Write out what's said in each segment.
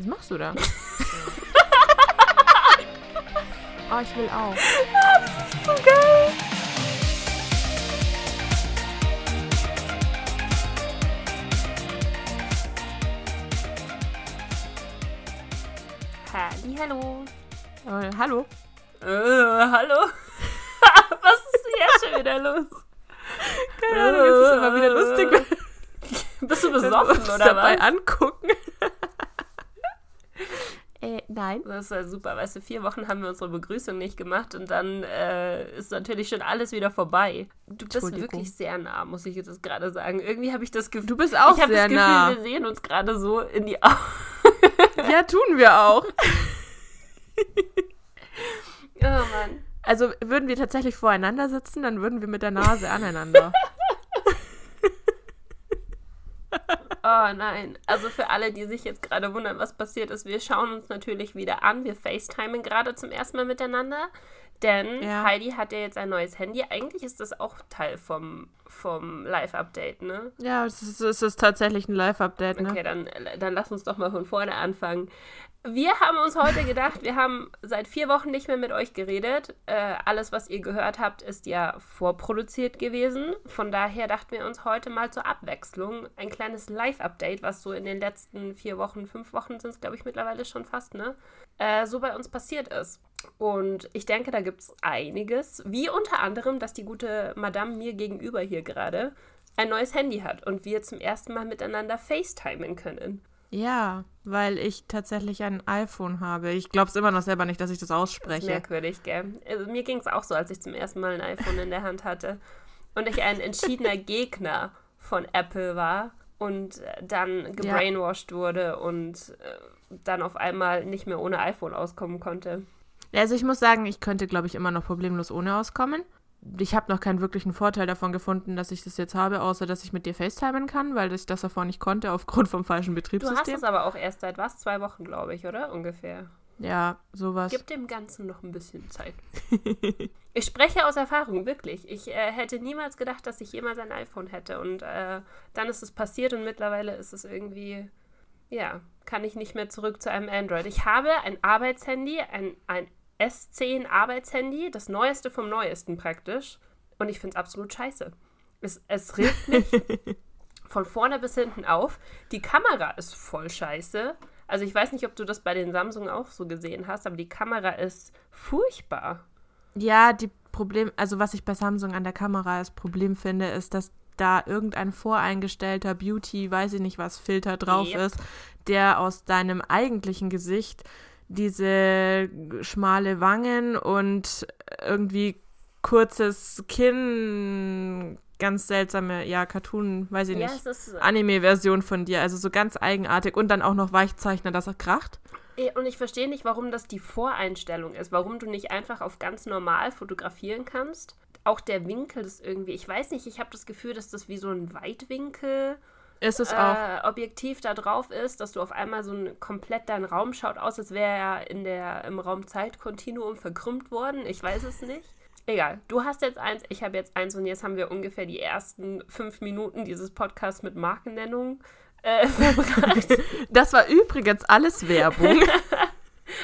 Was machst du da? oh, ich will auch. Das ist so geil. Hallo. Äh, hallo. Äh, hallo? Was ist jetzt schon wieder los? Keine Ahnung, jetzt ist immer wieder lustig. Bist du besoffen oder dabei was? angucken? äh, nein. Das ist ja super, weißt du, vier Wochen haben wir unsere Begrüßung nicht gemacht und dann äh, ist natürlich schon alles wieder vorbei. Du bist wirklich sehr nah, muss ich jetzt gerade sagen. Irgendwie habe ich das Gefühl, Du bist auch ich habe sehr das Gefühl, nah. wir sehen uns gerade so in die Augen. Ja, tun wir auch. Oh Mann. Also würden wir tatsächlich voreinander sitzen, dann würden wir mit der Nase aneinander. Oh nein. Also für alle, die sich jetzt gerade wundern, was passiert ist, wir schauen uns natürlich wieder an. Wir FaceTimen gerade zum ersten Mal miteinander. Denn Ja. Heidi hat ja jetzt ein neues Handy. Eigentlich ist das auch Teil vom, vom Live-Update, ne? Ja, es ist, es ist tatsächlich ein Live-Update, ne? Okay, dann, dann lass uns doch mal von vorne anfangen. Wir haben uns heute gedacht, wir haben seit vier Wochen nicht mehr mit euch geredet. Äh, alles, was ihr gehört habt, ist ja vorproduziert gewesen. Von daher dachten wir uns heute mal zur Abwechslung ein kleines Live-Update, was so in den letzten vier Wochen, fünf Wochen sind es, glaube ich, mittlerweile schon fast, ne? Äh, so bei uns passiert ist. Und ich denke, da gibt es einiges. Wie unter anderem, dass die gute Madame mir gegenüber hier gerade ein neues Handy hat und wir zum ersten Mal miteinander FaceTimen können. Ja, weil ich tatsächlich ein iPhone habe. Ich glaube es immer noch selber nicht, dass ich das Das ausspreche. merkwürdig, gell? Also, mir ging es auch so, als ich zum ersten Mal ein iPhone in der Hand hatte und ich ein entschiedener Gegner von Apple war und dann gebrainwashed wurde und äh, dann auf einmal nicht mehr ohne iPhone auskommen konnte. Also ich muss sagen, ich könnte, glaube ich, immer noch problemlos ohne auskommen. Ich habe noch keinen wirklichen Vorteil davon gefunden, dass ich das jetzt habe, außer dass ich mit dir FaceTimen kann, weil ich das davor nicht konnte aufgrund vom falschen Du hast Betriebssystem. es aber auch erst seit was? Zwei Wochen, glaube ich, oder? Ungefähr. Ja, sowas. Gib dem Ganzen noch ein bisschen Zeit. ich spreche aus Erfahrung, wirklich. Ich äh, hätte niemals gedacht, dass ich jemals ein iPhone hätte. Und äh, dann ist es passiert und mittlerweile ist es irgendwie, ja, kann ich nicht mehr zurück zu einem Android. Ich habe ein Arbeitshandy, ein, ein S10 Arbeitshandy, das neueste vom neuesten praktisch. Und ich finde es absolut scheiße. Es, es regt mich von vorne bis hinten auf. Die Kamera ist voll scheiße. Also ich weiß nicht, ob du das bei den Samsung auch so gesehen hast, aber die Kamera ist furchtbar. Ja, die Problem, also was ich bei Samsung an der Kamera als Problem finde, ist, dass da irgendein voreingestellter Beauty, weiß ich nicht was, Filter drauf Yep. ist, der aus deinem eigentlichen Gesicht diese schmale Wangen und irgendwie kurzes Kinn, ganz seltsame, ja, Cartoon, weiß ich Ja, nicht, ist. Anime-Version von dir, also so ganz eigenartig und dann auch noch Weichzeichner, dass er kracht. Und ich verstehe nicht, warum das die Voreinstellung ist. Warum du nicht einfach auf ganz normal fotografieren kannst. Auch der Winkel ist irgendwie, ich weiß nicht, ich habe das Gefühl, dass das wie so ein Weitwinkel Ist es auch. äh, Objektiv da drauf ist, dass du auf einmal so ein komplett dein Raum schaut aus, als wäre er in der im Raum-Zeit-Kontinuum verkrümmt worden. Ich weiß es nicht. Egal, du hast jetzt eins, ich habe jetzt eins und jetzt haben wir ungefähr die ersten fünf Minuten dieses Podcasts mit Markennennung äh, verbracht. Das war übrigens alles Werbung.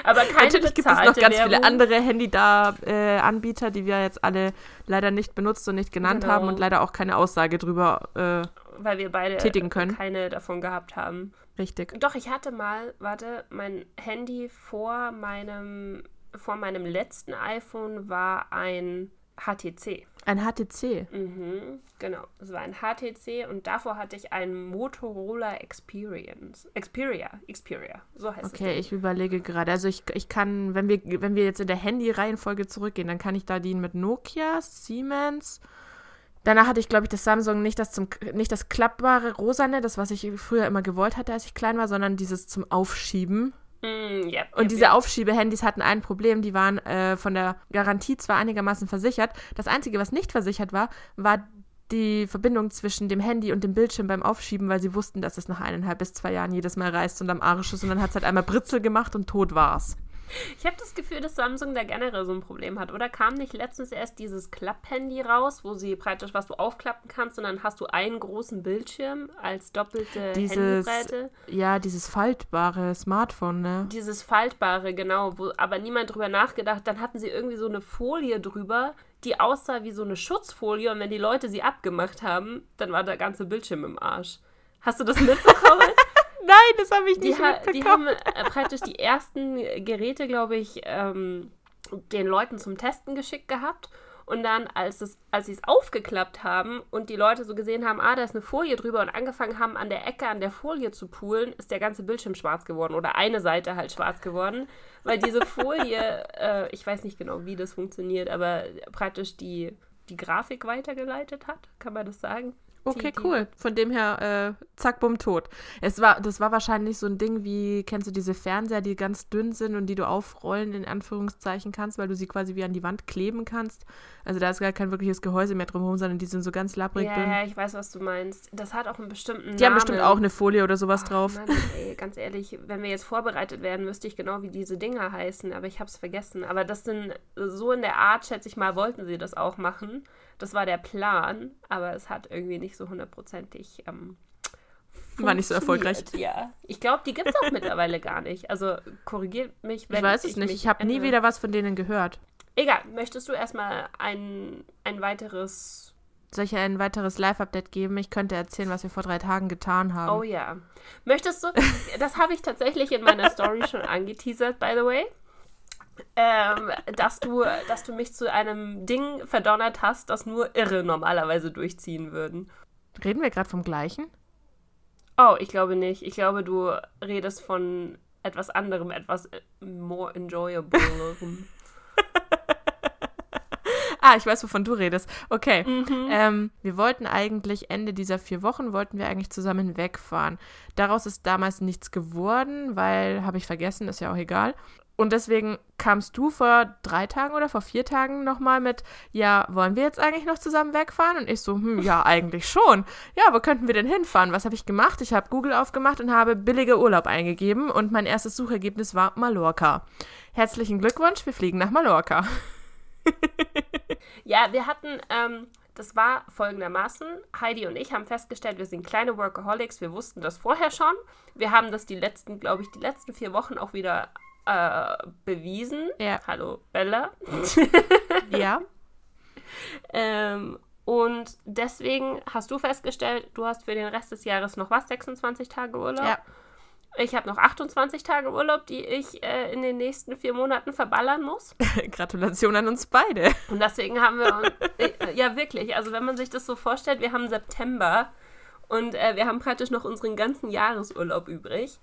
Aber keine Natürlich gibt es noch ganz Werbung. viele andere Handy-da-Anbieter, die wir jetzt alle leider nicht benutzt und nicht genannt Genau. haben und leider auch keine Aussage drüber. Äh, weil wir beide tätigen können. keine davon gehabt haben. richtig. Doch, ich hatte mal, warte, mein Handy vor meinem, vor meinem letzten iPhone war ein HTC. Ein HTC. Mhm, genau. Es war ein HTC und davor hatte ich einen Motorola Experience. Xperia, Xperia, so heißt es. Okay, ich überlege gerade. Also ich, ich kann, wenn wir, wenn wir jetzt in der Handy-Reihenfolge zurückgehen, dann kann ich da dienen mit Nokia, Siemens. Danach hatte ich, glaube ich, das Samsung nicht das zum nicht das klappbare Rosane, das, was ich früher immer gewollt hatte, als ich klein war, sondern dieses zum Aufschieben. Mm, ja, Und ja, diese ja. Aufschiebehandys hatten ein Problem, die waren äh, von der Garantie zwar einigermaßen versichert. Das Einzige, was nicht versichert war, war die Verbindung zwischen dem Handy und dem Bildschirm beim Aufschieben, weil sie wussten, dass es nach eineinhalb bis zwei Jahren jedes Mal reißt und am Arsch ist und dann hat es halt einmal Britzel gemacht und tot war's. Ich habe das Gefühl, dass Samsung da generell so ein Problem hat. Oder kam nicht letztens erst dieses Klapp-Handy raus, wo sie praktisch was du aufklappen kannst und dann hast du einen großen Bildschirm als doppelte Dieses, Handybreite? ja, dieses faltbare Smartphone, ne? Dieses faltbare, genau, wo aber niemand drüber nachgedacht. Dann hatten sie irgendwie so eine Folie drüber, die aussah wie so eine Schutzfolie und wenn die Leute sie abgemacht haben, dann war der ganze Bildschirm im Arsch. Hast du das mitbekommen? Nein, das habe ich die, nicht die mitbekommen. haben äh, praktisch die ersten Geräte, glaube ich, ähm, den Leuten zum Testen geschickt gehabt. Und dann, als, es, als sie es aufgeklappt haben und die Leute so gesehen haben, ah, da ist eine Folie drüber und angefangen haben, an der Ecke an der Folie zu poolen, ist der ganze Bildschirm schwarz geworden oder eine Seite halt schwarz geworden, weil diese Folie, äh, ich weiß nicht genau, wie das funktioniert, aber praktisch die, die Grafik weitergeleitet hat, kann man das sagen? Okay, die, cool. Von dem her, äh, zack, bumm, tot. Es war, das war wahrscheinlich so ein Ding wie, kennst du diese Fernseher, die ganz dünn sind und die du aufrollen, in Anführungszeichen kannst, weil du sie quasi wie an die Wand kleben kannst. Also da ist gar kein wirkliches Gehäuse mehr drumherum, sondern die sind so ganz labbrig Ja, dünn. ja, ich weiß, was du meinst. Das hat auch einen bestimmten Die haben Namen. bestimmt auch eine Folie oder sowas Ach, drauf. Mann, ey, ganz ehrlich, wenn wir jetzt vorbereitet werden, wüsste ich genau, wie diese Dinger heißen, aber ich habe es vergessen. Aber das sind so in der Art, schätze ich mal, wollten sie das auch machen. Das war der Plan, aber es hat irgendwie nicht so hundertprozentig ähm, War nicht so erfolgreich. Ja, ich glaube, die gibt es auch mittlerweile gar nicht. Also korrigiert mich, wenn Ich weiß es nicht. Ich habe nie wieder was von denen gehört. Egal, möchtest du erstmal ein, ein weiteres Soll ich ein weiteres Live-Update geben? Ich könnte erzählen, was wir vor drei Tagen getan haben. Oh ja. Möchtest du, das habe ich tatsächlich in meiner Story schon angeteasert, by the way, ähm, dass, du, dass du mich zu einem Ding verdonnert hast, das nur Irre normalerweise durchziehen würden. Reden wir gerade vom gleichen? Oh, ich glaube nicht. Ich glaube, du redest von etwas anderem, etwas äh, more enjoyable. Ah, ich weiß, wovon du redest. Okay. Mhm. Ähm, wir wollten eigentlich Ende dieser vier Wochen, wollten wir eigentlich zusammen wegfahren. Daraus ist damals nichts geworden, weil, habe ich vergessen, ist ja auch egal. Und deswegen kamst du vor drei Tagen oder vor vier Tagen nochmal mit, ja, wollen wir jetzt eigentlich noch zusammen wegfahren? Und ich so, hm, ja, eigentlich schon. Ja, wo könnten wir denn hinfahren? Was habe ich gemacht? Ich habe Google aufgemacht und habe billige Urlaub eingegeben und mein erstes Suchergebnis war Mallorca. Herzlichen Glückwunsch, wir fliegen nach Mallorca. Ja, wir hatten, ähm, das war folgendermaßen, Heidi und ich haben festgestellt, wir sind kleine Workaholics, wir wussten das vorher schon. Wir haben das die letzten, glaube ich, die letzten vier Wochen auch wieder äh, bewiesen. Ja. Hallo, Bella. Ja. ähm, und deswegen hast du festgestellt, du hast für den Rest des Jahres noch was, 26 Tage Urlaub. Ja. Ich habe noch 28 Tage Urlaub, die ich äh, in den nächsten vier Monaten verballern muss. Gratulation an uns beide. Und deswegen haben wir uns, äh, ja wirklich, also wenn man sich das so vorstellt, wir haben September und äh, wir haben praktisch noch unseren ganzen Jahresurlaub übrig.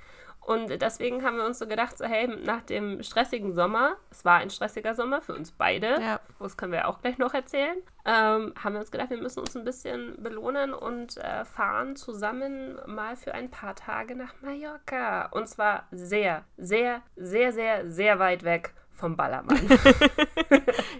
Und deswegen haben wir uns so gedacht, so hey, nach dem stressigen Sommer, es war ein stressiger Sommer für uns beide, Ja. das können wir auch gleich noch erzählen, ähm, haben wir uns gedacht, wir müssen uns ein bisschen belohnen und äh, fahren zusammen mal für ein paar Tage nach Mallorca. Und zwar sehr, sehr, sehr, sehr, sehr weit weg vom Ballermann.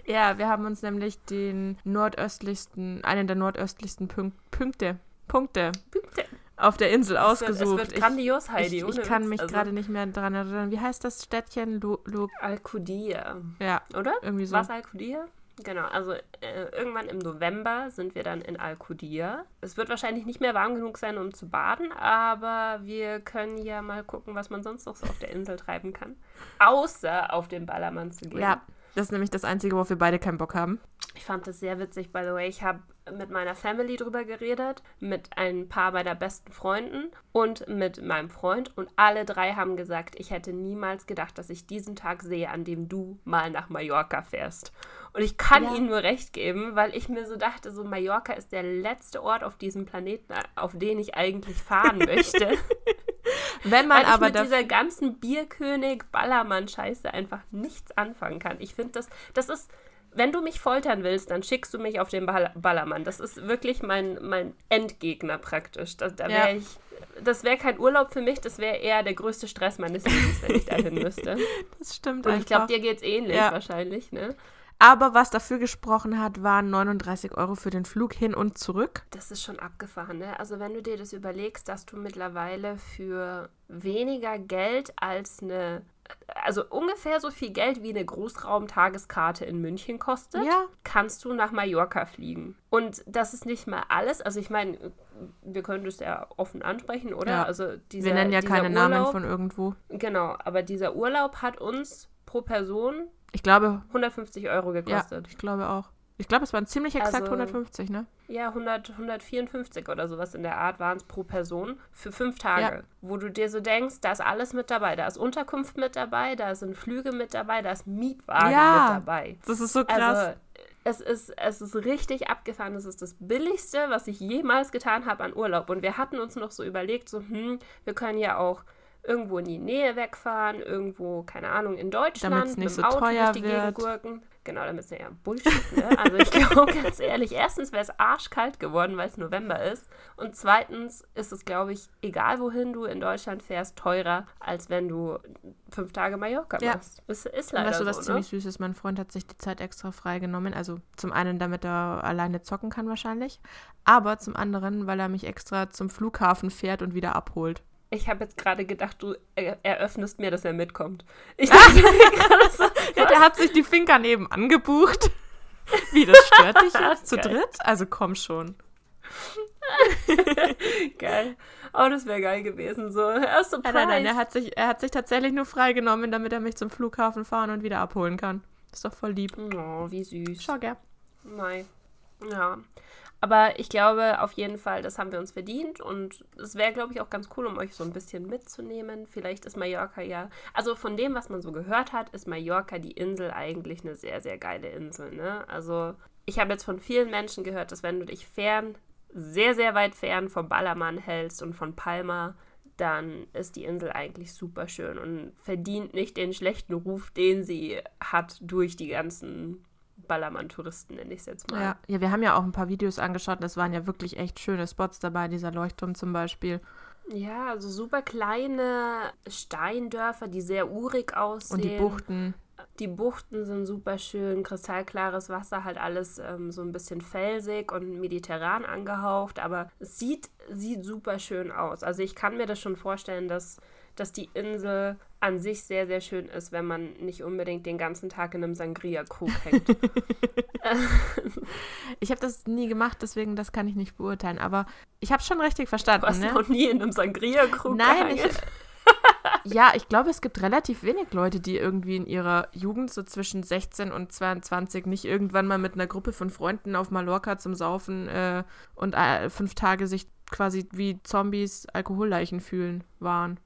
Ja, wir haben uns nämlich den nordöstlichsten, einen der nordöstlichsten Pünk Punkte, Punkte Punkte. Auf der Insel ausgesucht. es wird grandios, Heidi. ich, ich, kann mich Also, gerade nicht mehr dran erinnern. Wie heißt das Städtchen? Lu, Lu, Alcudia, ja, oder? irgendwie so. Was Alcudia? Genau, also äh, irgendwann im November sind wir dann in Alcudia. Es wird wahrscheinlich nicht mehr warm genug sein, um zu baden, aber wir können ja mal gucken, was man sonst noch so auf der Insel treiben kann. Außer auf den Ballermann zu gehen. Ja, das ist nämlich das Einzige, worauf wir beide keinen Bock haben. Ich fand das sehr witzig, by the way. Ich habe mit meiner Family drüber geredet, mit ein paar meiner besten Freunden und mit meinem Freund. Und alle drei haben gesagt, ich hätte niemals gedacht, dass ich diesen Tag sehe, an dem du mal nach Mallorca fährst. Und ich kann Ja. ihnen nur recht geben, weil ich mir so dachte, so Mallorca ist der letzte Ort auf diesem Planeten, auf den ich eigentlich fahren möchte. Wenn man weil ich aber mit daf- dieser ganzen Bierkönig-Ballermann-Scheiße einfach nichts anfangen kann. Ich finde das, das ist, wenn du mich foltern willst, dann schickst du mich auf den Ball Ballermann. Das ist wirklich mein, mein Endgegner praktisch. Da, da wär Ja. ich, das wäre kein Urlaub für mich, das wäre eher der größte Stress meines Lebens, wenn ich dahin müsste. das stimmt Und einfach. ich glaube, dir geht's ähnlich Ja. wahrscheinlich, ne? Aber was dafür gesprochen hat, waren 39 Euro für den Flug hin und zurück. Das ist schon abgefahren, ne? Also wenn du dir das überlegst, dass du mittlerweile für weniger Geld als eine also ungefähr so viel Geld wie eine Großraumtageskarte in München kostet, Ja. kannst du nach Mallorca fliegen. Und das ist nicht mal alles. Also ich meine, wir können das ja offen ansprechen, oder? Ja. Also dieser, Wir nennen ja keine Namen Urlaub, von irgendwo. Genau, aber dieser Urlaub hat uns pro Person Ich glaube, 150 Euro ja, gekostet. ich glaube auch. Ich glaube, es waren ziemlich exakt Also- 150, ne? Ja, 100, 154 oder sowas in der Art waren es pro Person für fünf Tage. Ja. Wo du dir so denkst, da ist alles mit dabei. Da ist Unterkunft mit dabei, da sind Flüge mit dabei, da ist Mietwagen Ja. mit dabei. Das ist so krass. Also es ist, es ist richtig abgefahren. Es ist das Billigste, was ich jemals getan habe an Urlaub. Und wir hatten uns noch so überlegt, so, hm, wir können ja auch irgendwo in die Nähe wegfahren, irgendwo, keine Ahnung, in Deutschland, Damit's nicht mit so dem Auto teuer durch die Gegend wird. gurken. Genau, damit ist ja Bullshit, ne? Also ich glaube ganz ehrlich, erstens wäre es arschkalt geworden, weil es November ist. Und zweitens ist es, glaube ich, egal wohin du in Deutschland fährst, teurer, als wenn du fünf Tage Mallorca Ja. machst. Es ist Und leider weißt du, was so, ziemlich ne? süß ist? Mein Freund hat sich die Zeit extra freigenommen. Also zum einen, damit er alleine zocken kann wahrscheinlich. Aber zum anderen, weil er mich extra zum Flughafen fährt und wieder abholt. Ich habe jetzt gerade gedacht, du er eröffnest mir, dass er mitkommt. Ich dachte mir gerade so, Ja, der hat sich die Finker neben angebucht. Wie, das stört dich jetzt zu dritt? Also komm schon. geil. Oh, das wäre geil gewesen. So, surprise. Nein, nein, nein, er hat, sich, er hat sich tatsächlich nur freigenommen, damit er mich zum Flughafen fahren und wieder abholen kann. Ist doch voll lieb. Oh, wie süß. Schau, gell? Nein. Ja. Aber ich glaube auf jeden Fall, das haben wir uns verdient und es wäre, glaube ich, auch ganz cool, um euch so ein bisschen mitzunehmen. Vielleicht ist Mallorca ja, also von dem, was man so gehört hat, ist Mallorca die Insel eigentlich eine sehr, sehr geile Insel. Ne? Also ich habe jetzt von vielen Menschen gehört, dass wenn du dich fern, sehr, sehr weit fern vom Ballermann hältst und von Palma, dann ist die Insel eigentlich super schön und verdient nicht den schlechten Ruf, den sie hat durch die ganzen Ballermann-Touristen, nenne ich es jetzt mal. Ja. ja, wir haben ja auch ein paar Videos angeschaut. Es waren ja wirklich echt schöne Spots dabei. Dieser Leuchtturm zum Beispiel. Ja, also super kleine Steindörfer, die sehr urig aussehen. Und die Buchten. Die Buchten sind super schön, kristallklares Wasser, halt alles ähm, so ein bisschen felsig und mediterran angehaucht, aber es sieht, sieht super schön aus. Also ich kann mir das schon vorstellen, dass, dass die Insel an sich sehr, sehr schön ist, wenn man nicht unbedingt den ganzen Tag in einem Sangria-Krug hängt. Ich habe das nie gemacht, deswegen das kann ich nicht beurteilen. Aber ich habe schon richtig verstanden. Du hast ne? noch nie in einem Sangria-Krug Nein, ich, ja, ich glaube, es gibt relativ wenig Leute, die irgendwie in ihrer Jugend so zwischen 16 und 22 nicht irgendwann mal mit einer Gruppe von Freunden auf Mallorca zum Saufen äh, und äh, fünf Tage sich quasi wie Zombies Alkoholleichen fühlen waren.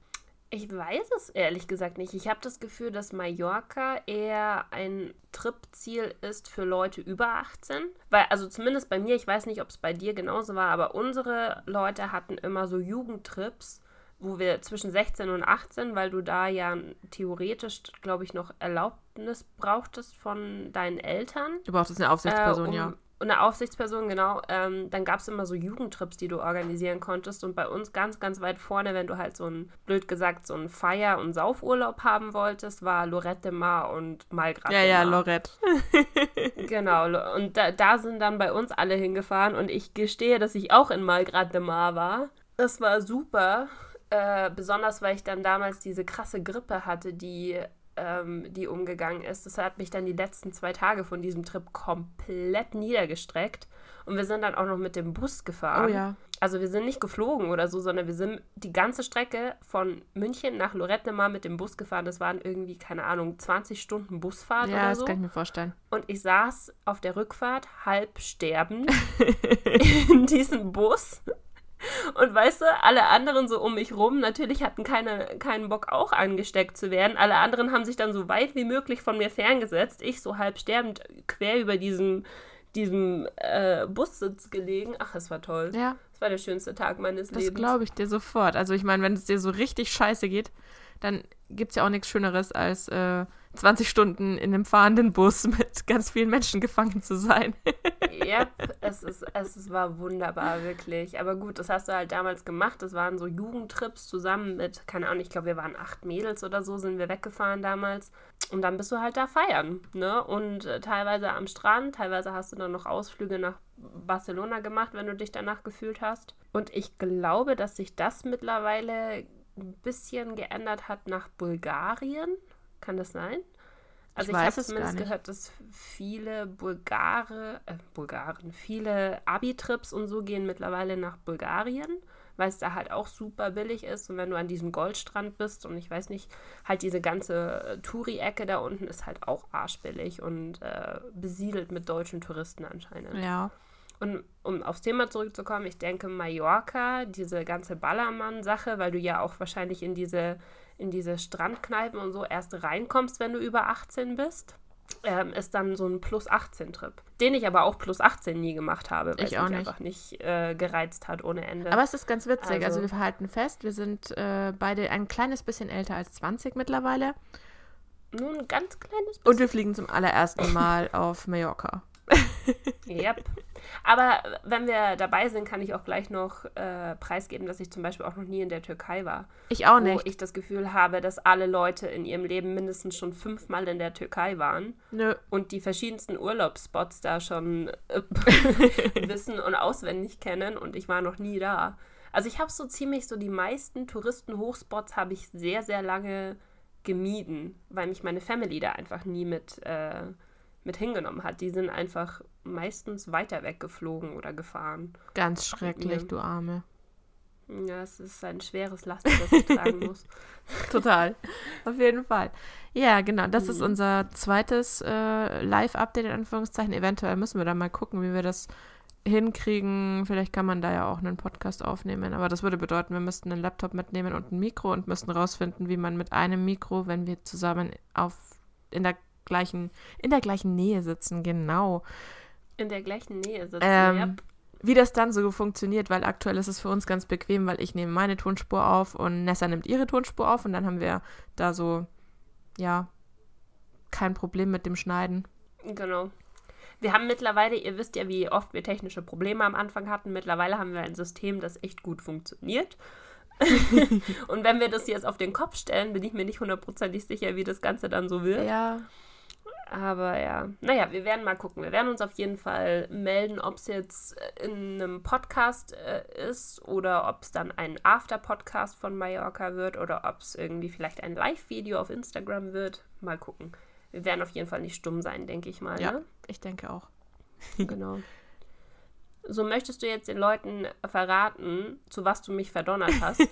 Ich weiß es ehrlich gesagt nicht. Ich habe das Gefühl, dass Mallorca eher ein Tripziel ist für Leute über 18. Weil, also zumindest bei mir, ich weiß nicht, ob es bei dir genauso war, aber unsere Leute hatten immer so Jugendtrips, wo wir zwischen 16 und 18, weil du da ja theoretisch, glaube ich, noch Erlaubnis brauchtest von deinen Eltern. Du brauchtest eine Aufsichtsperson, Äh, um- ja. Und eine Aufsichtsperson, genau. Ähm, dann gab es immer so Jugendtrips, die du organisieren konntest. Und bei uns ganz, ganz weit vorne, wenn du halt so ein, blöd gesagt, so einen Feier- und Saufurlaub haben wolltest, war Lorette de Mar und Malgrad Ja, ja. Lorette. Genau. Und da, da sind dann bei uns alle hingefahren. Und ich gestehe, dass ich auch in Malgrad de Mar war. Das war super. Äh, besonders, weil ich dann damals diese krasse Grippe hatte, die ähm, die umgegangen ist. Das hat mich dann die letzten zwei Tage von diesem Trip komplett niedergestreckt. Und wir sind dann auch noch mit dem Bus gefahren. Oh ja. Also wir sind nicht geflogen oder so, sondern wir sind die ganze Strecke von München nach Lorette Mar mit dem Bus gefahren. Das waren irgendwie, keine Ahnung, 20 Stunden Busfahrt Ja, oder das so. kann ich mir vorstellen. Und ich saß auf der Rückfahrt halb sterbend in diesem Bus. Und weißt du, alle anderen so um mich rum, natürlich hatten keine, keinen Bock auch angesteckt zu werden. Alle anderen haben sich dann so weit wie möglich von mir ferngesetzt. Ich so halb sterbend quer über diesem, diesem äh, Bussitz gelegen. Ach, es war toll. Ja, Es war der schönste Tag meines das Lebens. glaube ich dir sofort. Also ich meine, wenn es dir so richtig scheiße geht, dann gibt es ja auch nichts Schöneres, als äh, 20 Stunden in einem fahrenden Bus mit ganz vielen Menschen gefangen zu sein. Yep, es, ist, es war wunderbar, wirklich. Aber gut, das hast du halt damals gemacht. Das waren so Jugendtrips zusammen mit, keine Ahnung, ich glaube, wir waren acht Mädels oder so, sind wir weggefahren damals. Und dann bist du halt da feiern, ne? Und äh, teilweise am Strand, teilweise hast du dann noch Ausflüge nach Barcelona gemacht, wenn du dich danach gefühlt hast. Und ich glaube, dass sich das mittlerweile ein bisschen geändert hat nach Bulgarien. Kann das sein? Also Ich ich, habe zumindest gehört, dass viele Bulgare, äh, Bulgaren, viele Abi-Trips und so gehen mittlerweile nach Bulgarien, weil es da halt auch super billig ist. Und wenn du an diesem Goldstrand bist und ich weiß nicht, halt diese ganze äh, Touri-Ecke da unten ist halt auch arschbillig und äh, besiedelt mit deutschen Touristen anscheinend. Ja. Und um aufs Thema zurückzukommen, ich denke Mallorca, diese ganze Ballermann-Sache, weil du ja auch wahrscheinlich in diese, in diese Strandkneipen und so erst reinkommst, wenn du über 18 bist, ähm, ist dann so ein Plus 18-Trip. Den ich aber auch Plus 18 nie gemacht habe, weil Ich es auch mich nicht. einfach nicht äh, gereizt hat ohne Ende. Aber es ist ganz witzig. Also, Also- wir halten fest, wir sind äh, beide ein kleines bisschen älter als 20 mittlerweile. Nur ein ganz kleines bisschen. Und wir fliegen zum allerersten Mal auf Mallorca. Yep. Aber wenn wir dabei sind, kann ich auch gleich noch äh, preisgeben, dass ich zum Beispiel auch noch nie in der Türkei war. Ich auch wo nicht. ich das Gefühl habe, dass alle Leute in ihrem Leben mindestens schon fünfmal in der Türkei waren Nö. und die verschiedensten Urlaubsspots da schon äh, wissen und auswendig kennen und ich war noch nie da. Also ich habe so ziemlich so die meisten Touristen-Hochspots habe ich sehr, sehr lange gemieden, weil mich meine Family da einfach nie mit, äh, mit hingenommen hat. Die sind einfach meistens weiter weggeflogen oder gefahren. Ganz schrecklich, du Arme. Ja, es ist ein schweres Laster, das ich tragen muss. Total. Auf jeden Fall. Ja, genau. Das ist Mhm. unser zweites äh, Live-Update in Anführungszeichen. Eventuell müssen wir da mal gucken, wie wir das hinkriegen. Vielleicht kann man da ja auch einen Podcast aufnehmen. Aber das würde bedeuten, wir müssten einen Laptop mitnehmen und ein Mikro und müssten rausfinden, wie man mit einem Mikro, wenn wir zusammen auf in der gleichen, in der gleichen Nähe sitzen, genau. In der gleichen Nähe sitzen. Ähm, ja. wie das dann so funktioniert, weil aktuell ist es für uns ganz bequem, weil ich nehme meine Tonspur auf und Nessa nimmt ihre Tonspur auf und dann haben wir da so, ja, kein Problem mit dem Schneiden. Genau. Wir haben mittlerweile, ihr wisst ja, wie oft wir technische Probleme am Anfang hatten. Mittlerweile haben wir ein System, das echt gut funktioniert. Und wenn wir das jetzt auf den Kopf stellen, bin ich mir nicht hundertprozentig sicher, wie das Ganze dann so wird. Ja, Aber ja, naja, wir werden mal gucken. Wir werden uns auf jeden Fall melden, ob es jetzt äh, in einem Podcast äh, ist oder ob es dann ein After-Podcast von Mallorca wird oder ob es irgendwie vielleicht ein Live-Video auf Instagram wird. Mal gucken. Wir werden auf jeden Fall nicht stumm sein, denke ich mal. Ja. Ne? ich denke auch. Genau. So möchtest du jetzt den Leuten verraten, zu was du mich verdonnert hast.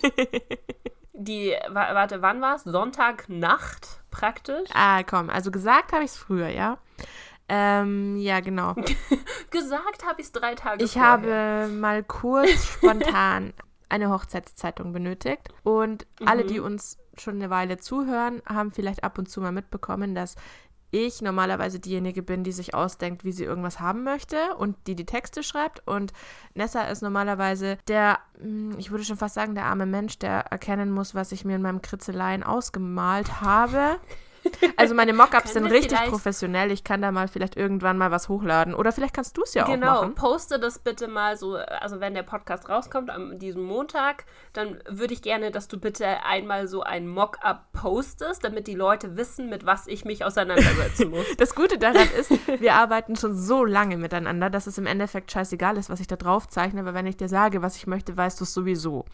Die, wa- warte, wann war es? Sonntagnacht praktisch. Ah, komm, also gesagt habe ich es früher, ja. Ähm, ja, genau. Gesagt habe ich es drei Tage Ich vorher. habe mal kurz spontan eine Hochzeitszeitung benötigt. Und alle, Mhm. die uns schon eine Weile zuhören, haben vielleicht ab und zu mal mitbekommen, dass ich normalerweise diejenige bin, die sich ausdenkt, wie sie irgendwas haben möchte und die die Texte schreibt. Und Nessa ist normalerweise der, hm, ich würde schon fast sagen, der arme Mensch, der erkennen muss, was ich mir in meinem Kritzeleien ausgemalt habe. Also meine Mockups sind richtig professionell. Ich kann da mal vielleicht irgendwann mal was hochladen. Oder vielleicht kannst du es ja auch Genau, machen. poste das bitte mal so, also wenn der Podcast rauskommt am diesem Montag, dann würde ich gerne, dass du bitte einmal so ein Mock-up postest, damit die Leute wissen, mit was ich mich auseinandersetzen muss. Das Gute daran ist, wir arbeiten schon so lange miteinander, dass es im Endeffekt scheißegal ist, was ich da drauf zeichne, aber wenn ich dir sage, was ich möchte, weißt du es sowieso.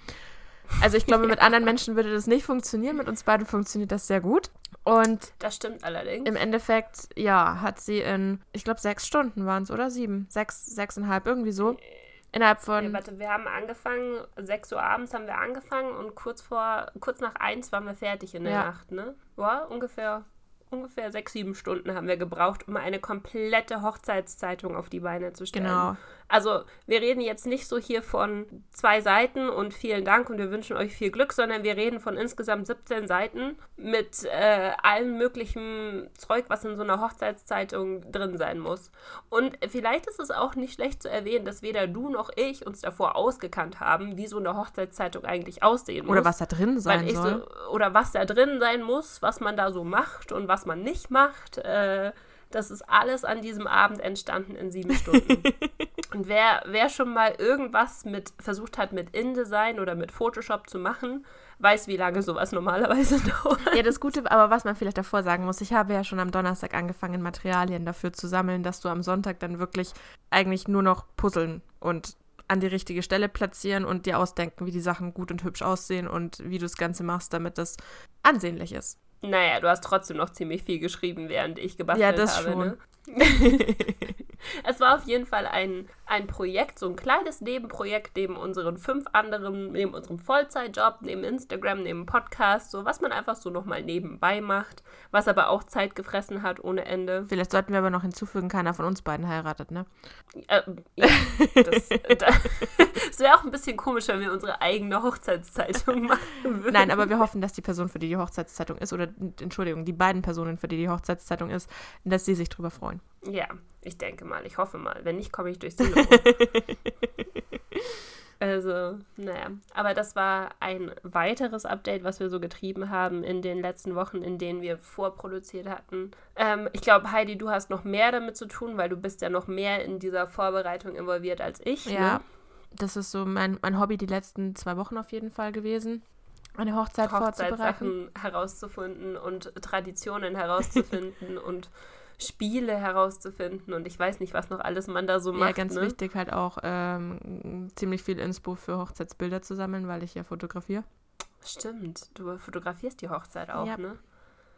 Also ich glaube, mit anderen Menschen würde das nicht funktionieren, mit uns beiden funktioniert das sehr gut. Und Das stimmt allerdings. im Endeffekt, ja, hat sie in, ich glaube, sechs Stunden waren es, oder? Sieben, sechs, sechseinhalb, irgendwie so. Innerhalb Ja, von, warte, wir haben angefangen, 6 Uhr abends haben wir angefangen und kurz vor, kurz nach 1 waren wir fertig in der Ja. Nacht, ne? Ja, ungefähr, ungefähr 6, 7 Stunden haben wir gebraucht, um eine komplette Hochzeitszeitung auf die Beine zu stellen. genau. Also, wir reden jetzt nicht so hier von zwei Seiten und vielen Dank und wir wünschen euch viel Glück, sondern wir reden von insgesamt 17 Seiten mit äh, allem möglichen Zeug, was in so einer Hochzeitszeitung drin sein muss. Und vielleicht ist es auch nicht schlecht zu erwähnen, dass weder du noch ich uns davor ausgekannt haben, wie so eine Hochzeitszeitung eigentlich aussehen muss. Oder was da drin sein soll. so, oder was da drin sein muss, was man da so macht und was man nicht macht. Äh, das ist alles an diesem Abend entstanden in sieben Stunden. und wer, wer schon mal irgendwas mit versucht hat, mit InDesign oder mit Photoshop zu machen, weiß, wie lange sowas normalerweise dauert. Ja, das Gute, aber was man vielleicht davor sagen muss, ich habe ja schon am Donnerstag angefangen, Materialien dafür zu sammeln, dass du am Sonntag dann wirklich eigentlich nur noch puzzeln und an die richtige Stelle platzieren und dir ausdenken, wie die Sachen gut und hübsch aussehen und wie du das Ganze machst, damit das ansehnlich ist. Naja, du hast trotzdem noch ziemlich viel geschrieben, während ich gebastelt Ja, das habe. schon. Ne? es war auf jeden Fall ein, ein Projekt, so ein kleines Nebenprojekt neben unseren fünf anderen, neben unserem Vollzeitjob, neben Instagram, neben Podcast, so was man einfach so nochmal nebenbei macht, was aber auch Zeit gefressen hat ohne Ende. Vielleicht sollten wir aber noch hinzufügen, keiner von uns beiden heiratet, ne? Äh, ja, das wäre auch ein bisschen komisch, wenn wir unsere eigene Hochzeitszeitung machen würden. Nein, aber wir hoffen, dass die Person, für die die Hochzeitszeitung ist, oder Entschuldigung, die beiden Personen, für die die Hochzeitszeitung ist, dass sie sich drüber freuen. Ja, ich denke mal, ich hoffe mal. Wenn nicht, komme ich durchs Also, naja. Aber das war ein weiteres Update, was wir so getrieben haben in den letzten Wochen, in denen wir vorproduziert hatten. Ähm, ich glaube, Heidi, du hast noch mehr damit zu tun, weil du bist ja noch mehr in dieser Vorbereitung involviert als ich. Ja, Ne? das ist so mein, mein Hobby die letzten zwei Wochen auf jeden Fall gewesen. Eine Hochzeit vorzubereiten. Hochzeitssachen herauszufinden und Traditionen herauszufinden und Spiele herauszufinden und ich weiß nicht, was noch alles man da so macht. Ja, ganz ne? wichtig halt auch ähm, ziemlich viel Inspo für Hochzeitsbilder zu sammeln, weil ich ja fotografiere. Stimmt, du fotografierst die Hochzeit auch, Ja. ne?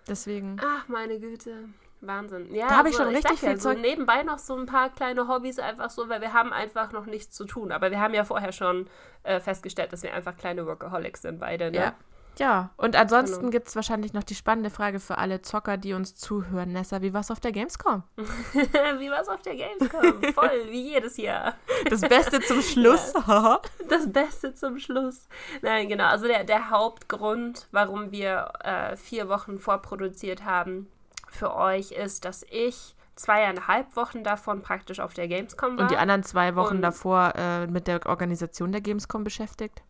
Deswegen. Ach, meine Güte. Wahnsinn. Ja, Da hab ich also, schon richtig ja, viel so Zeug- nebenbei noch so ein paar kleine Hobbys einfach so, weil wir haben einfach noch nichts zu tun. Aber wir haben ja vorher schon äh, festgestellt, dass wir einfach kleine Workaholics sind beide, ne? Ja. Ja, und ansonsten Genau. gibt es wahrscheinlich noch die spannende Frage für alle Zocker, die uns zuhören. Nessa, wie war's auf der Gamescom? wie war's auf der Gamescom? Voll, wie jedes Jahr. Das Beste zum Schluss. Das Beste zum Schluss. Nein, genau. Also der, der Hauptgrund, warum wir äh, vier Wochen vorproduziert haben für euch, ist, dass ich zweieinhalb Wochen davon praktisch auf der Gamescom war. Und die anderen zwei Wochen davor äh, mit der Organisation der Gamescom beschäftigt.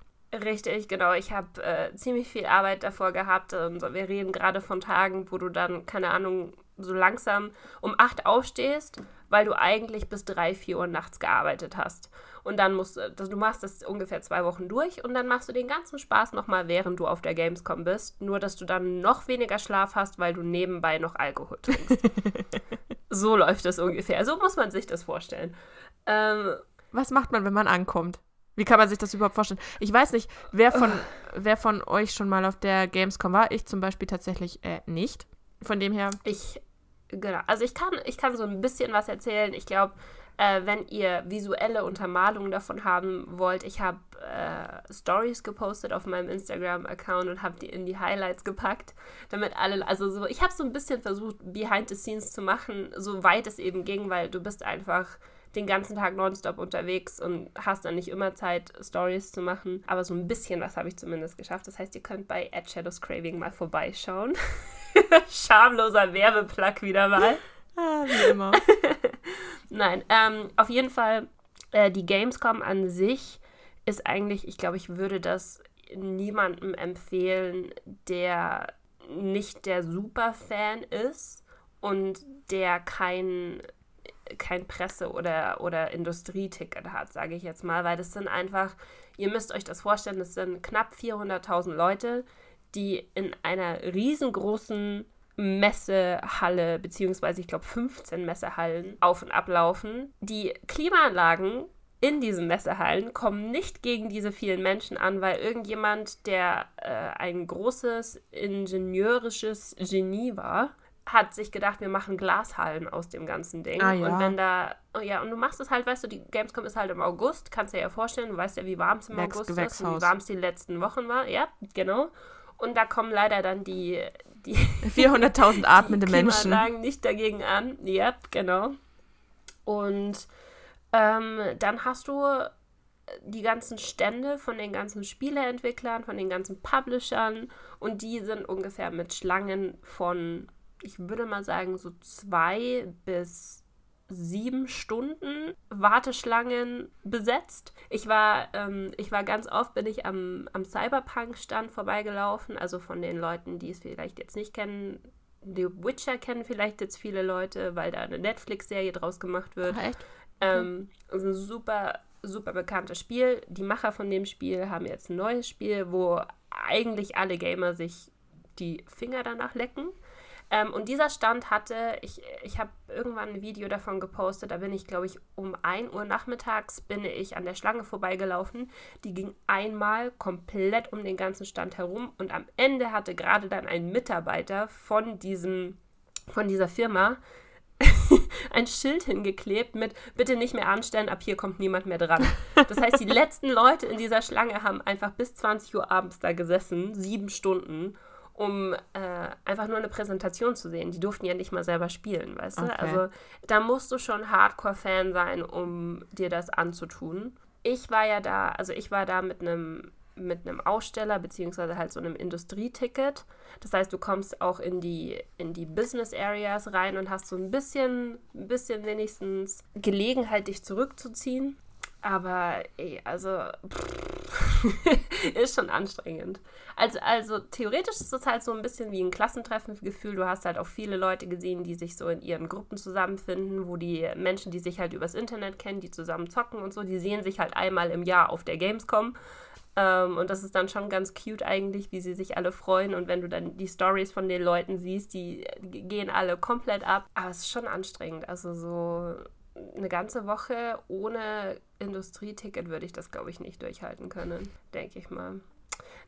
Richtig, genau. Ich habe äh, ziemlich viel Arbeit davor gehabt. Und wir reden gerade von Tagen, wo du dann, keine Ahnung, so langsam um 8 aufstehst, weil du eigentlich bis 3, 4 Uhr nachts gearbeitet hast. Und dann musst du, das- du machst das ungefähr zwei Wochen durch und dann machst du den ganzen Spaß nochmal, während du auf der Gamescom bist. Nur, dass du dann noch weniger Schlaf hast, weil du nebenbei noch Alkohol trinkst. so läuft das ungefähr. So muss man sich das vorstellen. Ähm, Was macht man, wenn man ankommt? Wie kann man sich das überhaupt vorstellen? Ich weiß nicht, wer von, wer von euch schon mal auf der Gamescom war. Ich zum Beispiel tatsächlich äh, nicht. Von dem her, Ich, genau, also ich kann, ich kann so ein bisschen was erzählen. Ich glaube, äh, wenn ihr visuelle Untermalungen davon haben wollt, ich habe äh, Stories gepostet auf meinem Instagram-Account und habe die in die Highlights gepackt, damit alle, also so, ich habe so ein bisschen versucht, Behind the Scenes zu machen, so weit es eben ging, weil du bist einfach den ganzen Tag nonstop unterwegs und hast dann nicht immer Zeit, Stories zu machen. Aber so ein bisschen was habe ich zumindest geschafft. Das heißt, ihr könnt bei Ed Shadows Craving mal vorbeischauen. Schamloser Werbeplug wieder mal. ah, wie immer. Nein, ähm, auf jeden Fall, äh, die Gamescom an sich ist eigentlich, ich glaube, ich würde das niemandem empfehlen, der nicht der Superfan ist und der kein, kein Presse- oder, oder Industrieticket hat, sage ich jetzt mal, weil das sind einfach, ihr müsst euch das vorstellen, das sind knapp 400.000 Leute, die in einer riesengroßen Messehalle, beziehungsweise ich glaube 15 Messehallen auf und ablaufen. Die Klimaanlagen in diesen Messehallen kommen nicht gegen diese vielen Menschen an, weil irgendjemand, der äh, ein großes ingenieurisches Genie war, hat sich gedacht, wir machen Glashallen aus dem ganzen Ding. Ah, ja. Und wenn da, oh ja, und du machst es halt, weißt du, die Gamescom ist halt im August, kannst dir ja vorstellen, du weißt ja, wie warm es im August ist, und wie warm es die letzten Wochen war. Ja, genau. Und da kommen leider dann die, die 400.000 atmende Menschen. Klimaanlagen nicht dagegen an. Ja, genau. Und ähm, dann hast du die ganzen Stände von den ganzen Spieleentwicklern, von den ganzen Publishern und die sind ungefähr mit Schlangen von, ich würde mal sagen, so zwei bis sieben Stunden Warteschlangen besetzt. Ich war, ähm, ich war ganz oft, bin ich am, am Cyberpunk-Stand vorbeigelaufen, also von den Leuten, die es vielleicht jetzt nicht kennen. The Witcher kennen vielleicht jetzt viele Leute, weil da eine Netflix-Serie draus gemacht wird. Ach, echt? Ähm, das ist ein super, super bekanntes Spiel. Die Macher von dem Spiel haben jetzt ein neues Spiel, wo eigentlich alle Gamer sich die Finger danach lecken. Ähm, und dieser Stand hatte, ich, ich habe irgendwann ein Video davon gepostet, da bin ich, glaube ich, um 1 Uhr nachmittags bin ich an der Schlange vorbeigelaufen. Die ging einmal komplett um den ganzen Stand herum und am Ende hatte gerade dann ein Mitarbeiter von diesem, von dieser Firma ein Schild hingeklebt mit Bitte nicht mehr anstellen, ab hier kommt niemand mehr dran. Das heißt, die letzten Leute in dieser Schlange haben einfach bis 20 Uhr abends da gesessen, sieben Stunden, um äh, einfach nur eine Präsentation zu sehen. Die durften ja nicht mal selber spielen, weißt du? Okay. Also da musst du schon Hardcore-Fan sein, um dir das anzutun. Ich war ja da, also ich war da mit einem mit einem Aussteller beziehungsweise halt so einem Industrieticket. Das heißt, du kommst auch in die, in die Business Areas rein und hast so ein bisschen, ein bisschen wenigstens Gelegenheit, dich zurückzuziehen. Aber ey, also ist schon anstrengend. Also, also theoretisch ist es halt so ein bisschen wie ein Klassentreffen-Gefühl. Du hast halt auch viele Leute gesehen, die sich so in ihren Gruppen zusammenfinden, wo die Menschen, die sich halt übers Internet kennen, die zusammen zocken und so, die sehen sich halt einmal im Jahr auf der Gamescom. Ähm, und das ist dann schon ganz cute eigentlich, wie sie sich alle freuen. Und wenn du dann die Stories von den Leuten siehst, die gehen alle komplett ab. Aber es ist schon anstrengend. Also so eine ganze Woche ohne Industrieticket würde ich das, glaube ich, nicht durchhalten können, denke ich mal.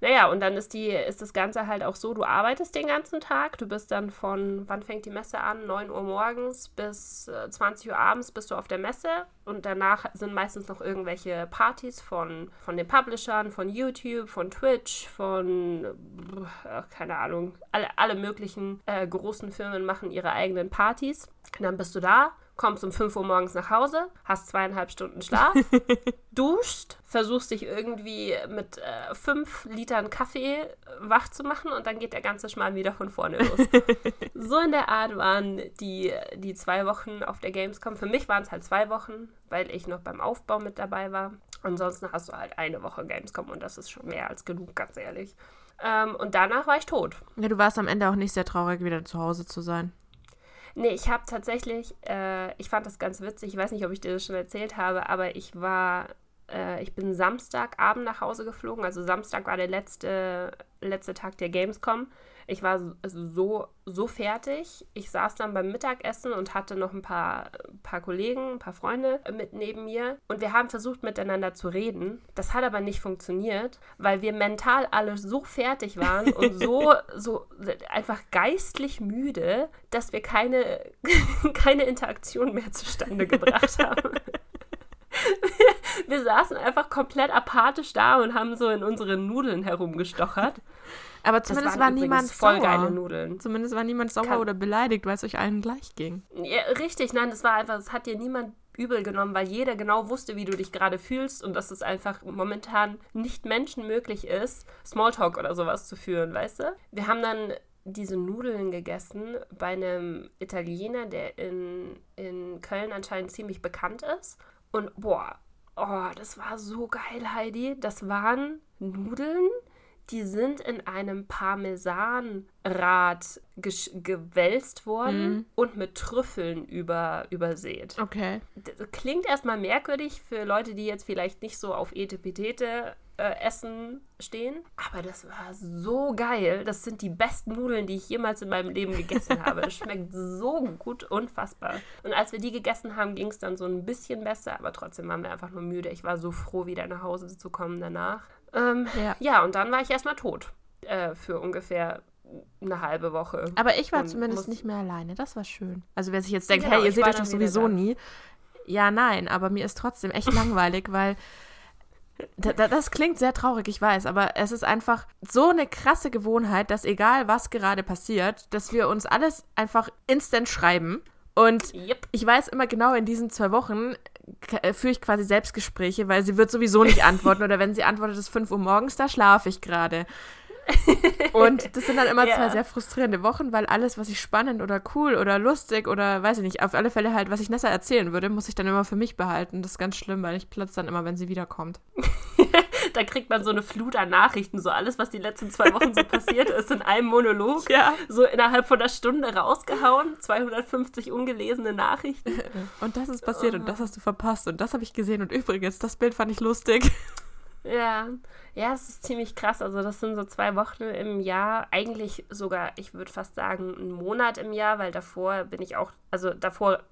Naja, und dann ist, die, ist das Ganze halt auch so, du arbeitest den ganzen Tag, du bist dann von, wann fängt die Messe an? 9 Uhr morgens bis äh, 20 Uhr abends bist du auf der Messe und danach sind meistens noch irgendwelche Partys von, von den Publishern, von YouTube, von Twitch, von, äh, keine Ahnung, alle, alle möglichen äh, großen Firmen machen ihre eigenen Partys. Und dann bist du da, kommst um 5 Uhr morgens nach Hause, hast zweieinhalb Stunden Schlaf, duschst, versuchst dich irgendwie mit äh, fünf Litern Kaffee wach zu machen und dann geht der ganze Schmarrn wieder von vorne los. so in der Art waren die, die zwei Wochen auf der Gamescom. Für mich waren es halt zwei Wochen, weil ich noch beim Aufbau mit dabei war. Ansonsten hast du halt eine Woche Gamescom und das ist schon mehr als genug, ganz ehrlich. Ähm, und danach war ich tot. Ja, du warst am Ende auch nicht sehr traurig, wieder zu Hause zu sein. Nee, ich habe tatsächlich, äh, ich fand das ganz witzig, ich weiß nicht, ob ich dir das schon erzählt habe, aber ich war, äh, ich bin Samstagabend nach Hause geflogen, also Samstag war der letzte, letzte Tag der Gamescom. Ich war so- also so, so fertig. Ich saß dann beim Mittagessen und hatte noch ein paar, paar Kollegen, ein paar Freunde mit neben mir. Und wir haben versucht, miteinander zu reden. Das hat aber nicht funktioniert, weil wir mental alle so fertig waren und so, so einfach geistlich müde, dass wir keine, keine Interaktion mehr zustande gebracht haben. Wir saßen einfach komplett apathisch da und haben so in unseren Nudeln herumgestochert. Aber zumindest war niemand voll geile sauer. Nudeln. Zumindest war niemand sauer Kann- oder beleidigt, weil es euch allen gleich ging. Ja, richtig, nein, das war einfach, das hat dir niemand übel genommen, weil jeder genau wusste, wie du dich gerade fühlst und dass es einfach momentan nicht menschenmöglich ist, Smalltalk oder sowas zu führen, weißt du? Wir haben dann diese Nudeln gegessen bei einem Italiener, der in, in Köln anscheinend ziemlich bekannt ist. Und boah, oh, das war so geil, Heidi. Das waren Nudeln, die sind in einem Parmesanrad gewälzt worden und mit Trüffeln über, übersät. Okay. Das klingt erstmal merkwürdig für Leute, die jetzt vielleicht nicht so auf Etepetete äh, Essen stehen. Aber das war so geil. Das sind die besten Nudeln, die ich jemals in meinem Leben gegessen habe. Es schmeckt so gut, unfassbar. Und als wir die gegessen haben, ging es dann so ein bisschen besser, aber trotzdem waren wir einfach nur müde. Ich war so froh, wieder nach Hause zu kommen danach. Ähm, Ja. ja, und dann war ich erstmal tot. Äh, für ungefähr eine halbe Woche. Aber ich war zumindest nicht mehr alleine. Das war schön. Also wer sich jetzt denkt, Genau, hey, ihr seht euch doch sowieso da. nie. Ja, nein, aber mir ist trotzdem echt langweilig, weil da, da, das klingt sehr traurig, ich weiß, aber es ist einfach so eine krasse Gewohnheit, dass egal was gerade passiert, dass wir uns alles einfach instant schreiben. Und Yep. ich weiß immer genau, in diesen zwei Wochen führe ich quasi Selbstgespräche, weil sie wird sowieso nicht antworten. Oder wenn sie antwortet, ist 5 Uhr morgens, da schlafe ich gerade. Und das sind dann immer Ja. zwei sehr frustrierende Wochen, weil alles, was ich spannend oder cool oder lustig oder weiß ich nicht, auf alle Fälle halt, was ich Nessa erzählen würde, muss ich dann immer für mich behalten. Das ist ganz schlimm, weil ich platze dann immer, wenn sie wiederkommt. Da kriegt man so eine Flut an Nachrichten, so alles, was die letzten zwei Wochen so passiert ist, in einem Monolog. Ja. So innerhalb von einer Stunde rausgehauen. 250 ungelesene Nachrichten. Und das ist passiert und das hast du verpasst und das habe ich gesehen und übrigens, das Bild fand ich lustig. Ja, ja, es ist ziemlich krass. Also das sind so zwei Wochen im Jahr, eigentlich sogar, ich würde fast sagen, einen Monat im Jahr, weil davor bin ich auch, also davor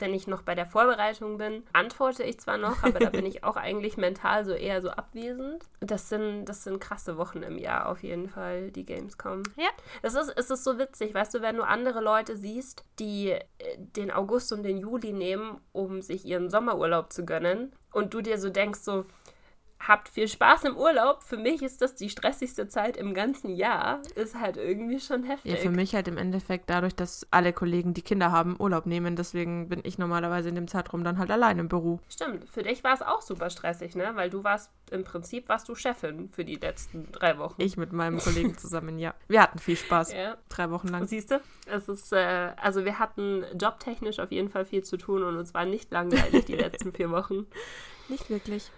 wenn ich noch bei der Vorbereitung bin, antworte ich zwar noch, aber da bin ich auch eigentlich mental so eher so abwesend. Das sind, das sind krasse Wochen im Jahr auf jeden Fall, die Gamescom. Ja. Das ist, es ist so witzig, weißt du, wenn du andere Leute siehst, die äh, den August und den Juli nehmen, um sich ihren Sommerurlaub zu gönnen und du dir so denkst, so, habt viel Spaß im Urlaub. Für mich ist das die stressigste Zeit im ganzen Jahr. Ist halt irgendwie schon heftig. Ja, für mich halt im Endeffekt dadurch, dass alle Kollegen, die Kinder haben, Urlaub nehmen. Deswegen bin ich normalerweise in dem Zeitraum dann halt allein im Büro. Stimmt. Für dich war es auch super stressig, ne? Weil du warst, im Prinzip warst du Chefin für die letzten drei Wochen. Ich mit meinem Kollegen zusammen, ja. Wir hatten viel Spaß. Ja. Drei Wochen lang. Siehst du? Es ist, äh, also wir hatten jobtechnisch auf jeden Fall viel zu tun und uns war nicht langweilig die letzten vier Wochen. Nicht wirklich.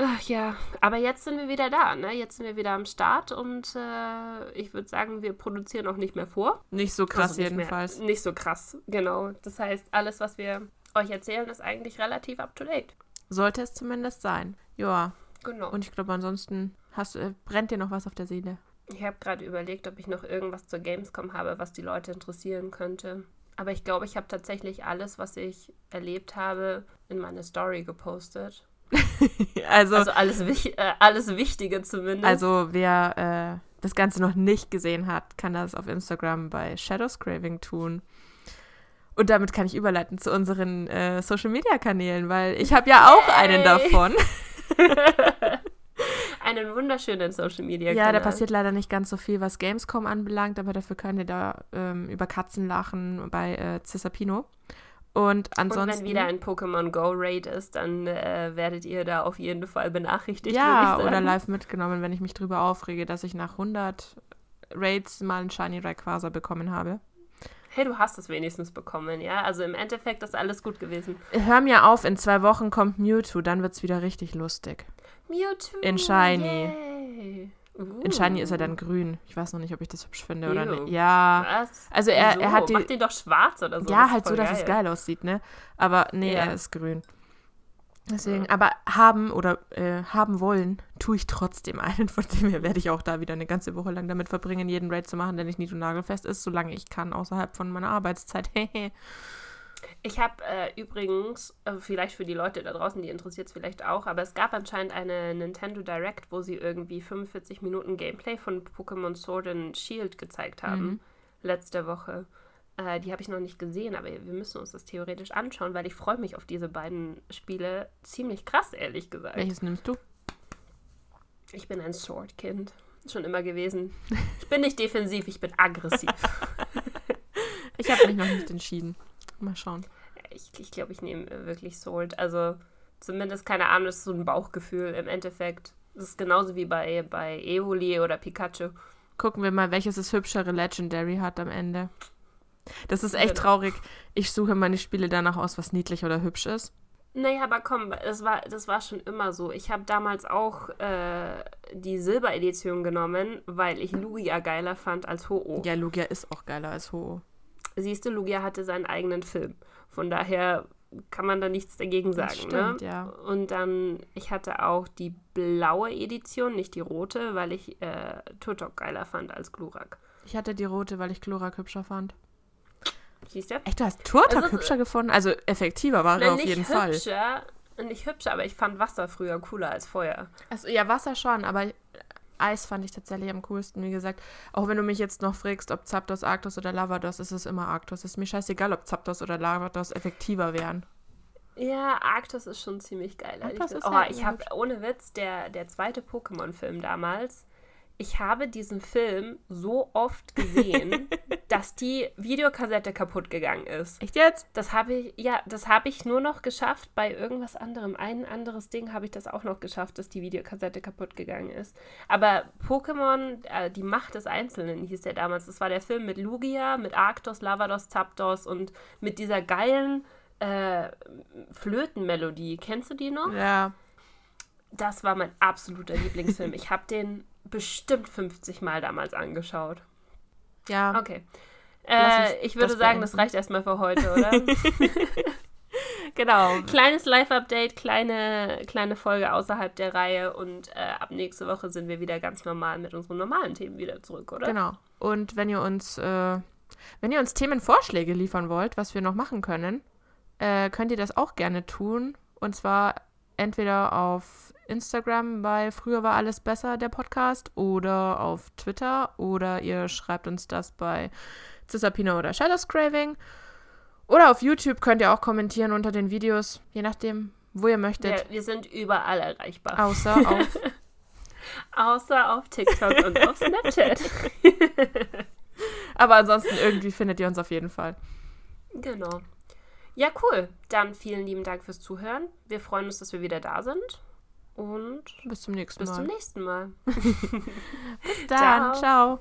Ach ja, aber jetzt sind wir wieder da, ne? Jetzt sind wir wieder am Start und äh, ich würde sagen, wir produzieren auch nicht mehr vor. Nicht so krass Also nicht jedenfalls. Mehr, nicht so krass, genau. Das heißt, alles, was wir euch erzählen, ist eigentlich relativ up to date. Sollte es zumindest sein. Ja. Genau. Und ich glaube, ansonsten hast, äh, brennt dir noch was auf der Seele. ich habe gerade überlegt, ob ich noch irgendwas zur Gamescom habe, was die Leute interessieren könnte. Aber ich glaube, ich habe tatsächlich alles, was ich erlebt habe, in meine Story gepostet. also, Also alles, äh, alles Wichtige zumindest. also wer äh, das Ganze noch nicht gesehen hat, kann das auf Instagram bei Shadows Craving tun. Und damit kann ich überleiten zu unseren äh, Social Media Kanälen, weil ich habe ja auch einen Yay. davon. einen wunderschönen Social Media Ja, da passiert leider nicht ganz so viel, was Gamescom anbelangt, aber dafür könnt ihr da ähm, über Katzen lachen bei äh, Cisapino. Und Und ansonsten. wenn wieder ein Pokémon Go Raid ist, dann äh, werdet ihr da auf jeden Fall benachrichtigt. ja, oder live mitgenommen, wenn ich mich drüber aufrege, dass ich nach 100 Raids mal einen Shiny Rayquaza bekommen habe. Hey, du hast es wenigstens bekommen, ja? Also im Endeffekt ist alles gut gewesen. Hör mir auf, in zwei Wochen kommt Mewtwo, dann wird's wieder richtig lustig. Mewtwo. In Shiny. Yay. Uh. In Shiny ist er dann grün. Ich weiß noch nicht, ob ich das hübsch finde oder Ew. nicht. Ja. Was? Also er, er hat die. Mach den doch schwarz oder so. ja, halt so, voll dass es geil aussieht, ne? Aber nee, Ja. er ist grün. Deswegen, aber haben oder äh, haben wollen, tue ich trotzdem einen. Von dem her werde ich auch da wieder eine ganze Woche lang damit verbringen, jeden Raid zu machen, der nicht nied- und nagelfest ist, solange ich kann, außerhalb von meiner Arbeitszeit. Ich habe äh, übrigens, äh, vielleicht für die Leute da draußen, die interessiert es vielleicht auch, aber es gab anscheinend eine Nintendo Direct, wo sie irgendwie 45 Minuten Gameplay von Pokémon Sword and Shield gezeigt haben. Mhm. Letzte Woche. Äh, die habe ich noch nicht gesehen, aber wir müssen uns das theoretisch anschauen, weil ich freue mich auf diese beiden Spiele ziemlich krass, ehrlich gesagt. Welches nimmst du? Ich bin ein Sword-Kind. Schon immer gewesen. Ich bin nicht defensiv, ich bin aggressiv. Ich habe mich noch nicht entschieden. Mal schauen. Ich, ich glaube, ich nehme äh, wirklich Sword. Also zumindest, keine Ahnung, ist so ein Bauchgefühl im Endeffekt. Das ist genauso wie bei, bei Evoli oder Pikachu. Gucken wir mal, welches das hübschere Legendary hat am Ende. Das ist echt Genau. traurig. Ich suche meine Spiele danach aus, was niedlich oder hübsch ist. Naja, aber komm, das war, das war schon immer so. Ich habe damals auch äh, die Silberedition genommen, weil ich Lugia geiler fand als Ho-Oh. Ja, Lugia ist auch geiler als Ho. Siehst du, Lugia hatte seinen eigenen Film. Von daher kann man da nichts dagegen sagen. Das stimmt, ne? ja. Und dann, ich hatte auch die blaue Edition, nicht die rote, weil ich äh, Turtok geiler fand als Glurak. Ich hatte die rote, weil ich Chlorak hübscher fand. Siehst du? Echt, du hast Turtok ist- hübscher gefunden? Also effektiver war er auf jeden Fall. hübscher, nicht hübscher, aber ich fand Wasser früher cooler als Feuer. Also, ja, Wasser schon, aber Eis fand ich tatsächlich am coolsten. Wie gesagt, auch wenn du mich jetzt noch fragst, ob Zapdos, Arctos oder Lavados, ist es immer Arctos. Ist mir scheißegal, ob Zapdos oder Lavados effektiver wären. Ja, Arctos ist schon ziemlich geil. gesagt. ist oh, halt ich habe ohne Witz, der, der zweite Pokémon-Film damals, ich habe diesen Film so oft gesehen, dass die Videokassette kaputt gegangen ist. Echt jetzt? Das habe ich, ja, das habe ich nur noch geschafft bei irgendwas anderem. Ein anderes Ding habe ich das auch noch geschafft, dass die Videokassette kaputt gegangen ist. Aber Pokémon, äh, die Macht des Einzelnen hieß der damals. Das war der Film mit Lugia, mit Arctos, Lavados, Zapdos und mit dieser geilen äh, Flötenmelodie. Kennst du die noch? Ja. Das war mein absoluter Lieblingsfilm. Ich habe den bestimmt 50 Mal damals angeschaut. Ja. Okay. Äh, ich würde das sagen, das beenden. reicht erstmal für heute, oder? genau. Kleines Live-Update, kleine, kleine Folge außerhalb der Reihe und äh, ab nächste Woche sind wir wieder ganz normal mit unseren normalen Themen wieder zurück, oder? Genau. Und wenn ihr uns, äh, wenn ihr uns Themenvorschläge liefern wollt, was wir noch machen können, äh, könnt ihr das auch gerne tun. Und zwar entweder auf Instagram bei Früher war alles besser, der Podcast, oder auf Twitter, oder ihr schreibt uns das bei Cisapino oder Shadows Craving. Oder auf YouTube könnt ihr auch kommentieren unter den Videos, je nachdem, wo ihr möchtet. Ja, wir sind überall erreichbar. Außer auf. Außer auf TikTok und auf Snapchat. Aber ansonsten irgendwie findet ihr uns auf jeden Fall. Genau. Ja, cool. Dann vielen lieben Dank fürs Zuhören. Wir freuen uns, dass wir wieder da sind. Und Bis zum nächsten bis Mal. zum nächsten Mal. Bis dann. Ciao. Ciao.